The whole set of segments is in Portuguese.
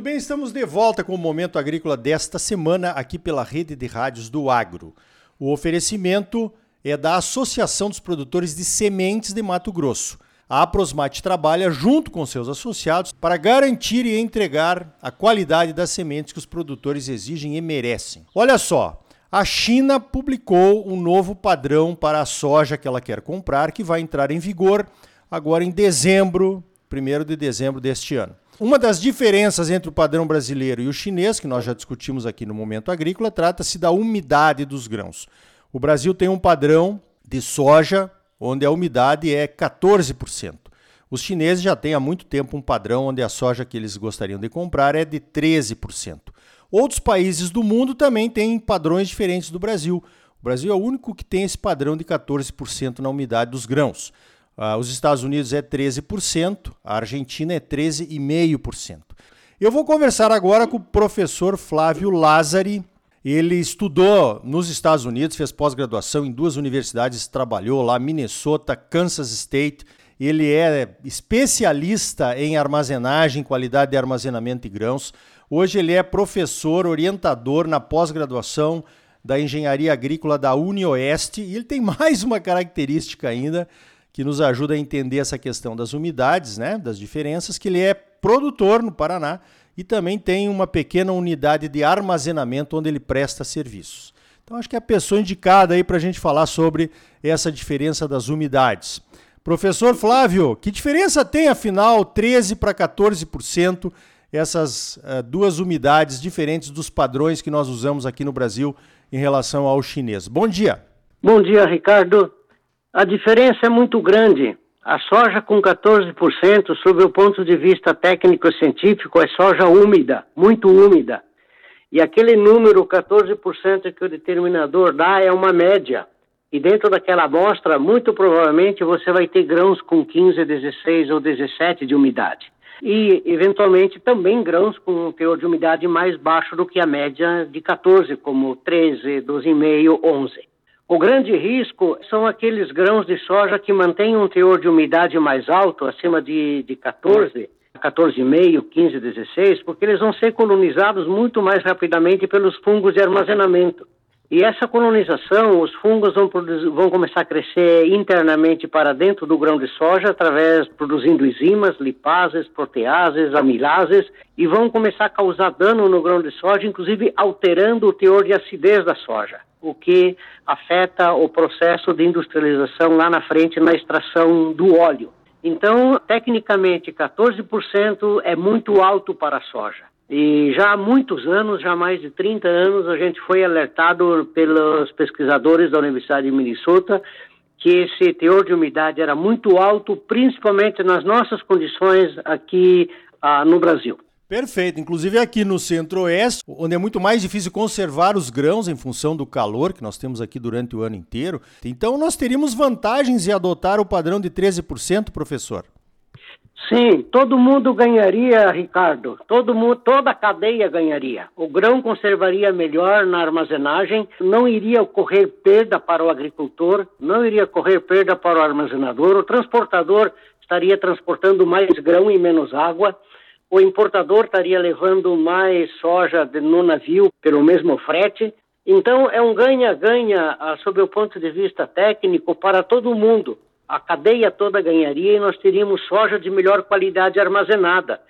Muito bem, estamos de volta com o Momento Agrícola desta semana aqui pela Rede de Rádios do Agro. O oferecimento é da Associação dos Produtores de Sementes de Mato Grosso. A Aprosmate trabalha junto com seus associados para garantir e entregar a qualidade das sementes que os produtores exigem e merecem. Olha só, a China publicou um novo padrão para a soja que ela quer comprar, que vai entrar em vigor agora em dezembro, 1 de dezembro deste ano. Uma das diferenças entre o padrão brasileiro e o chinês, que nós já discutimos aqui no momento agrícola, trata-se da umidade dos grãos. O Brasil tem um padrão de soja onde a umidade é 14%. Os chineses já têm há muito tempo um padrão onde a soja que eles gostariam de comprar é de 13%. Outros países do mundo também têm padrões diferentes do Brasil. O Brasil é o único que tem esse padrão de 14% na umidade dos grãos. Uh, os Estados Unidos é 13%, a Argentina é 13,5%. Eu vou conversar agora com o professor Flávio Lázari. Ele estudou nos Estados Unidos, fez pós-graduação em duas universidades, trabalhou lá, Minnesota, Kansas State. Ele é especialista em armazenagem, qualidade de armazenamento de grãos. Hoje ele é professor, orientador na pós-graduação da Engenharia Agrícola da UniOeste. E ele tem mais uma característica ainda, que nos ajuda a entender essa questão das umidades, né, das diferenças, que ele é produtor no Paraná e também tem uma pequena unidade de armazenamento onde ele presta serviços. Então acho que é a pessoa indicada aí para a gente falar sobre essa diferença das umidades. Professor Flávio, que diferença tem afinal 13 para 14% essas uh, duas umidades diferentes dos padrões que nós usamos aqui no Brasil em relação ao chinês? Bom dia. Bom dia, Ricardo. A diferença é muito grande. A soja com 14%, sob o ponto de vista técnico-científico, é soja úmida, muito úmida. E aquele número 14% que o determinador dá é uma média. E dentro daquela amostra, muito provavelmente você vai ter grãos com 15, 16 ou 17 de umidade. E, eventualmente, também grãos com um teor de umidade mais baixo do que a média de 14, como 13, 12,5, 11. O grande risco são aqueles grãos de soja que mantêm um teor de umidade mais alto, acima de, de 14, 14,5, 15, 16, porque eles vão ser colonizados muito mais rapidamente pelos fungos de armazenamento. E essa colonização, os fungos vão, vão começar a crescer internamente para dentro do grão de soja, através produzindo enzimas, lipases, proteases, amilases, e vão começar a causar dano no grão de soja, inclusive alterando o teor de acidez da soja o que afeta o processo de industrialização lá na frente na extração do óleo. Então, tecnicamente, 14% é muito alto para a soja. E já há muitos anos, já há mais de 30 anos, a gente foi alertado pelos pesquisadores da Universidade de Minnesota que esse teor de umidade era muito alto, principalmente nas nossas condições aqui ah, no Brasil. Perfeito. Inclusive aqui no centro-oeste, onde é muito mais difícil conservar os grãos em função do calor que nós temos aqui durante o ano inteiro. Então nós teríamos vantagens em adotar o padrão de 13%, professor. Sim, todo mundo ganharia, Ricardo. Todo mundo, toda a cadeia ganharia. O grão conservaria melhor na armazenagem, não iria ocorrer perda para o agricultor, não iria ocorrer perda para o armazenador, o transportador estaria transportando mais grão e menos água o importador estaria levando mais soja no navio pelo mesmo frete. Então, é um ganha-ganha, ah, sob o ponto de vista técnico, para todo mundo. A cadeia toda ganharia e nós teríamos soja de melhor qualidade armazenada.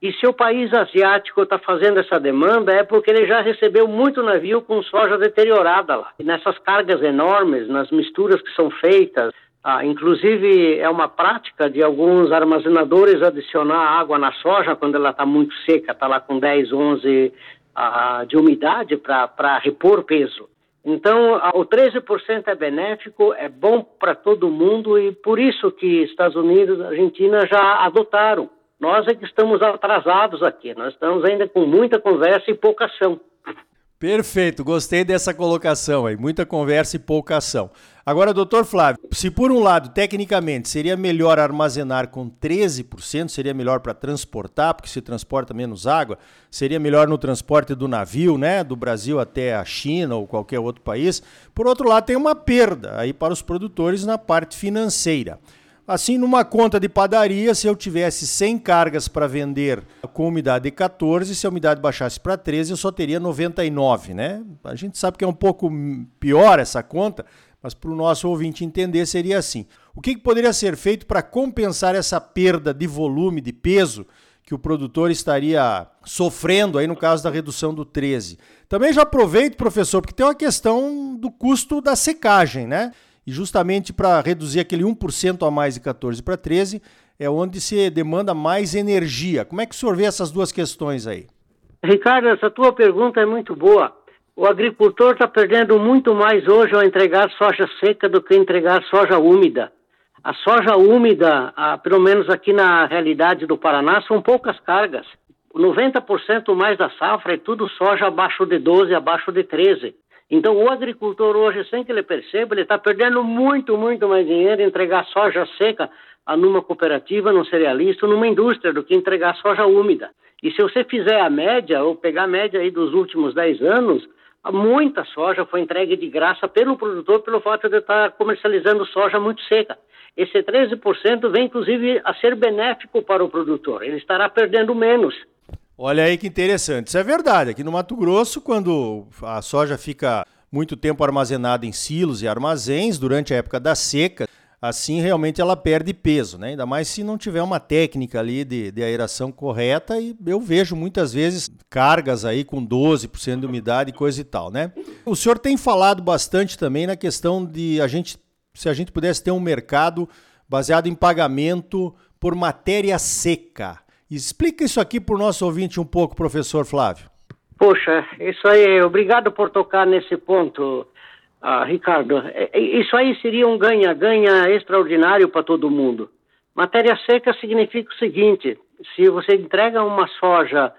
E se o país asiático está fazendo essa demanda, é porque ele já recebeu muito navio com soja deteriorada lá. E nessas cargas enormes, nas misturas que são feitas, ah, inclusive, é uma prática de alguns armazenadores adicionar água na soja quando ela está muito seca, está lá com 10, 11 ah, de umidade para repor peso. Então, o 13% é benéfico, é bom para todo mundo e por isso que Estados Unidos e Argentina já adotaram. Nós é que estamos atrasados aqui, nós estamos ainda com muita conversa e pouca ação. Perfeito, gostei dessa colocação aí, muita conversa e pouca ação. Agora, doutor Flávio, se por um lado, tecnicamente, seria melhor armazenar com 13%, seria melhor para transportar, porque se transporta menos água, seria melhor no transporte do navio, né, do Brasil até a China ou qualquer outro país. Por outro lado, tem uma perda aí para os produtores na parte financeira. Assim, numa conta de padaria, se eu tivesse 100 cargas para vender com umidade de 14, se a umidade baixasse para 13, eu só teria 99, né? A gente sabe que é um pouco pior essa conta, mas para o nosso ouvinte entender seria assim. O que, que poderia ser feito para compensar essa perda de volume, de peso, que o produtor estaria sofrendo aí no caso da redução do 13? Também já aproveito, professor, porque tem uma questão do custo da secagem, né? E justamente para reduzir aquele 1% a mais de 14 para 13, é onde se demanda mais energia. Como é que o senhor vê essas duas questões aí? Ricardo, essa tua pergunta é muito boa. O agricultor está perdendo muito mais hoje ao entregar soja seca do que entregar soja úmida. A soja úmida, pelo menos aqui na realidade do Paraná, são poucas cargas. 90% mais da safra é tudo soja abaixo de 12, abaixo de 13. Então, o agricultor hoje, sem que ele perceba, ele está perdendo muito, muito mais dinheiro em entregar soja seca a numa cooperativa, num cerealista, numa indústria, do que entregar soja úmida. E se você fizer a média, ou pegar a média aí dos últimos 10 anos, muita soja foi entregue de graça pelo produtor pelo fato de estar comercializando soja muito seca. Esse 13% vem, inclusive, a ser benéfico para o produtor. Ele estará perdendo menos Olha aí que interessante. Isso é verdade. Aqui no Mato Grosso, quando a soja fica muito tempo armazenada em silos e armazéns durante a época da seca, assim realmente ela perde peso, né? Ainda mais se não tiver uma técnica ali de, de aeração correta e eu vejo muitas vezes cargas aí com 12% de umidade e coisa e tal, né? O senhor tem falado bastante também na questão de a gente, se a gente pudesse ter um mercado baseado em pagamento por matéria seca. Explica isso aqui para o nosso ouvinte um pouco, professor Flávio. Poxa, isso aí, obrigado por tocar nesse ponto, uh, Ricardo. É, é, isso aí seria um ganha-ganha extraordinário para todo mundo. Matéria seca significa o seguinte: se você entrega uma soja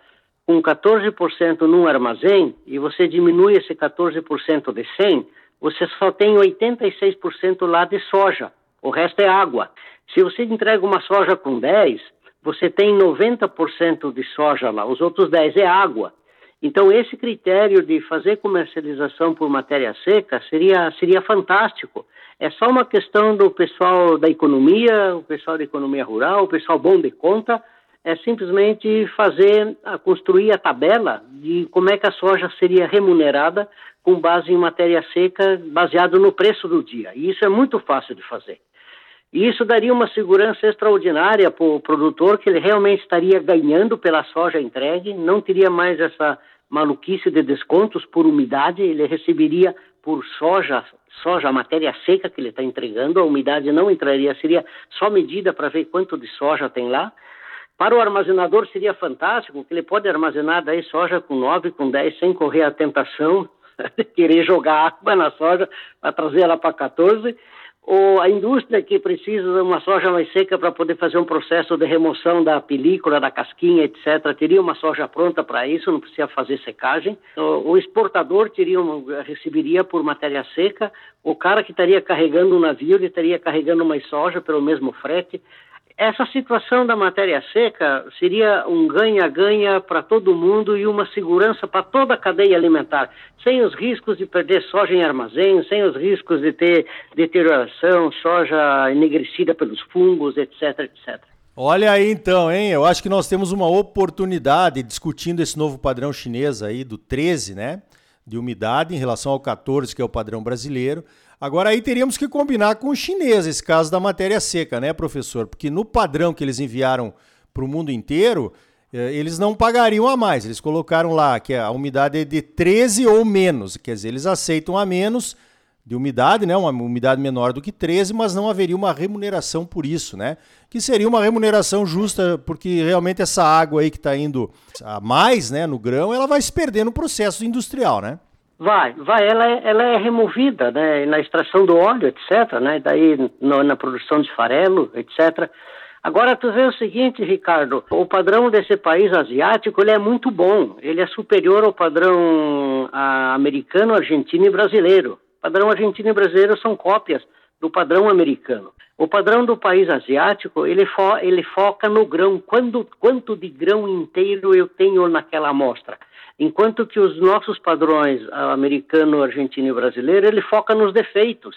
com 14% num armazém e você diminui esse 14% de 100, você só tem 86% lá de soja, o resto é água. Se você entrega uma soja com 10, você tem 90% de soja lá, os outros 10% é água. Então, esse critério de fazer comercialização por matéria seca seria, seria fantástico. É só uma questão do pessoal da economia, o pessoal da economia rural, o pessoal bom de conta, é simplesmente fazer, construir a tabela de como é que a soja seria remunerada com base em matéria seca, baseado no preço do dia. E isso é muito fácil de fazer. E isso daria uma segurança extraordinária para o produtor, que ele realmente estaria ganhando pela soja entregue, não teria mais essa maluquice de descontos por umidade, ele receberia por soja, soja, matéria seca que ele está entregando, a umidade não entraria, seria só medida para ver quanto de soja tem lá. Para o armazenador seria fantástico, que ele pode armazenar daí soja com 9, com 10, sem correr a tentação de querer jogar água na soja para trazer ela para 14 ou a indústria que precisa de uma soja mais seca para poder fazer um processo de remoção da película, da casquinha, etc., teria uma soja pronta para isso, não precisa fazer secagem. O exportador teria uma, receberia por matéria seca, o cara que estaria carregando o navio, ele estaria carregando mais soja pelo mesmo frete. Essa situação da matéria seca seria um ganha-ganha para todo mundo e uma segurança para toda a cadeia alimentar, sem os riscos de perder soja em armazém, sem os riscos de ter deterioração, soja enegrecida pelos fungos, etc, etc. Olha aí então, hein? Eu acho que nós temos uma oportunidade discutindo esse novo padrão chinês aí do 13, né? De umidade em relação ao 14, que é o padrão brasileiro Agora aí teríamos que combinar com o chinês esse caso da matéria seca, né, professor? Porque no padrão que eles enviaram para o mundo inteiro, eh, eles não pagariam a mais. Eles colocaram lá que a umidade é de 13 ou menos, quer dizer, eles aceitam a menos de umidade, né, uma umidade menor do que 13, mas não haveria uma remuneração por isso, né? Que seria uma remuneração justa, porque realmente essa água aí que está indo a mais, né, no grão, ela vai se perder no processo industrial, né? Vai, vai, ela é, ela é removida, né, na extração do óleo, etc., né, daí no, na produção de farelo, etc. Agora, tu vê o seguinte, Ricardo, o padrão desse país asiático, ele é muito bom, ele é superior ao padrão a, americano, argentino e brasileiro. Padrão argentino e brasileiro são cópias do padrão americano. O padrão do país asiático, ele, fo ele foca no grão, quando, quanto de grão inteiro eu tenho naquela amostra. Enquanto que os nossos padrões americano, argentino e brasileiro, ele foca nos defeitos.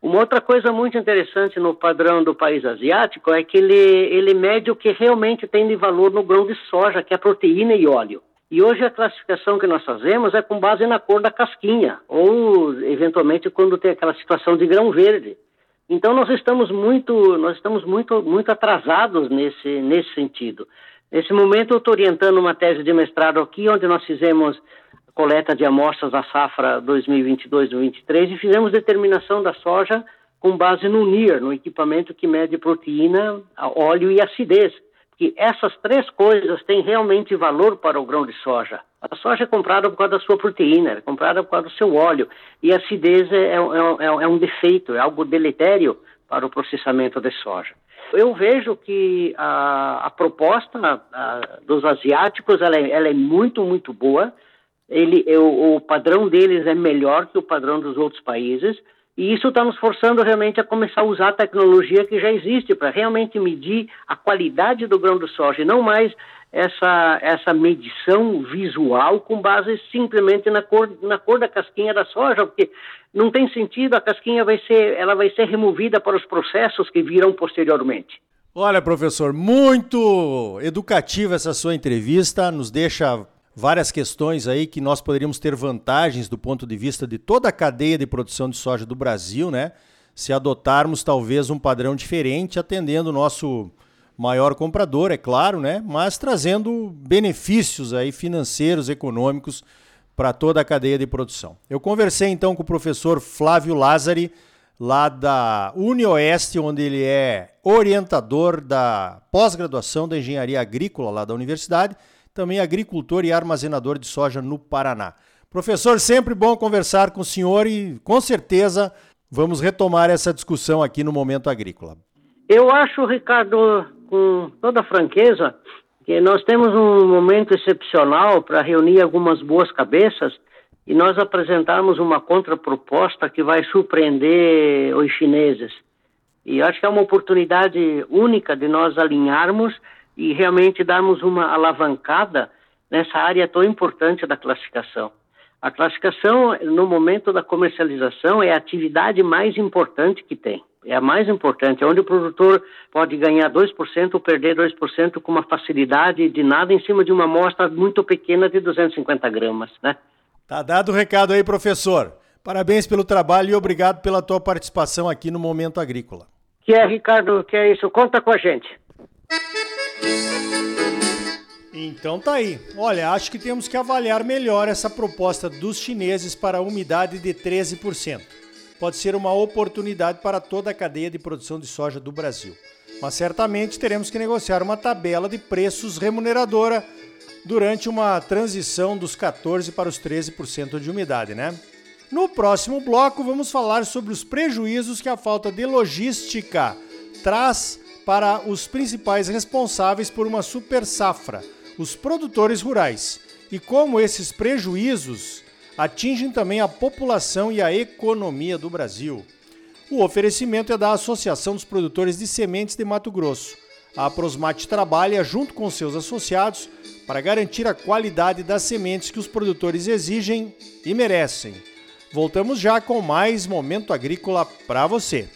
Uma outra coisa muito interessante no padrão do país asiático é que ele, ele mede o que realmente tem de valor no grão de soja, que é proteína e óleo. E hoje a classificação que nós fazemos é com base na cor da casquinha, ou eventualmente quando tem aquela situação de grão verde. Então nós estamos muito, nós estamos muito, muito atrasados nesse, nesse sentido. Nesse momento eu estou orientando uma tese de mestrado aqui, onde nós fizemos coleta de amostras da safra 2022-2023 e fizemos determinação da soja com base no NIR, no equipamento que mede proteína, óleo e acidez. Que essas três coisas têm realmente valor para o grão de soja. A soja é comprada por causa da sua proteína, é comprada por causa do seu óleo. E a acidez é, é, é, é um defeito, é algo deletério para o processamento de soja. Eu vejo que a, a proposta a, dos asiáticos ela é, ela é, muito, muito boa. Ele, o, o padrão deles é melhor que o padrão dos outros países. E isso está nos forçando realmente a começar a usar a tecnologia que já existe para realmente medir a qualidade do grão de soja e não mais essa, essa medição visual com base simplesmente na cor, na cor da casquinha da soja, porque não tem sentido, a casquinha vai ser, ela vai ser removida para os processos que virão posteriormente. Olha, professor, muito educativa essa sua entrevista, nos deixa várias questões aí que nós poderíamos ter vantagens do ponto de vista de toda a cadeia de produção de soja do Brasil, né? Se adotarmos talvez um padrão diferente, atendendo o nosso maior comprador, é claro, né? Mas trazendo benefícios aí financeiros, econômicos para toda a cadeia de produção. Eu conversei então com o professor Flávio Lázari, lá da UniOeste, onde ele é orientador da pós-graduação da engenharia agrícola lá da universidade também agricultor e armazenador de soja no Paraná. Professor, sempre bom conversar com o senhor e com certeza vamos retomar essa discussão aqui no Momento Agrícola. Eu acho, Ricardo, com toda franqueza, que nós temos um momento excepcional para reunir algumas boas cabeças e nós apresentarmos uma contraproposta que vai surpreender os chineses. E acho que é uma oportunidade única de nós alinharmos e realmente darmos uma alavancada nessa área tão importante da classificação. A classificação, no momento da comercialização, é a atividade mais importante que tem. É a mais importante, é onde o produtor pode ganhar 2% ou perder 2% com uma facilidade de nada em cima de uma amostra muito pequena de 250 gramas, né? Tá dado o recado aí, professor. Parabéns pelo trabalho e obrigado pela tua participação aqui no Momento Agrícola. Que é, Ricardo, que é isso. Conta com a gente. Então tá aí. Olha, acho que temos que avaliar melhor essa proposta dos chineses para a umidade de 13%. Pode ser uma oportunidade para toda a cadeia de produção de soja do Brasil. Mas certamente teremos que negociar uma tabela de preços remuneradora durante uma transição dos 14 para os 13% de umidade, né? No próximo bloco vamos falar sobre os prejuízos que a falta de logística traz para os principais responsáveis por uma super safra, os produtores rurais, e como esses prejuízos atingem também a população e a economia do Brasil. O oferecimento é da Associação dos Produtores de Sementes de Mato Grosso. A Prosmate trabalha junto com seus associados para garantir a qualidade das sementes que os produtores exigem e merecem. Voltamos já com mais momento agrícola para você.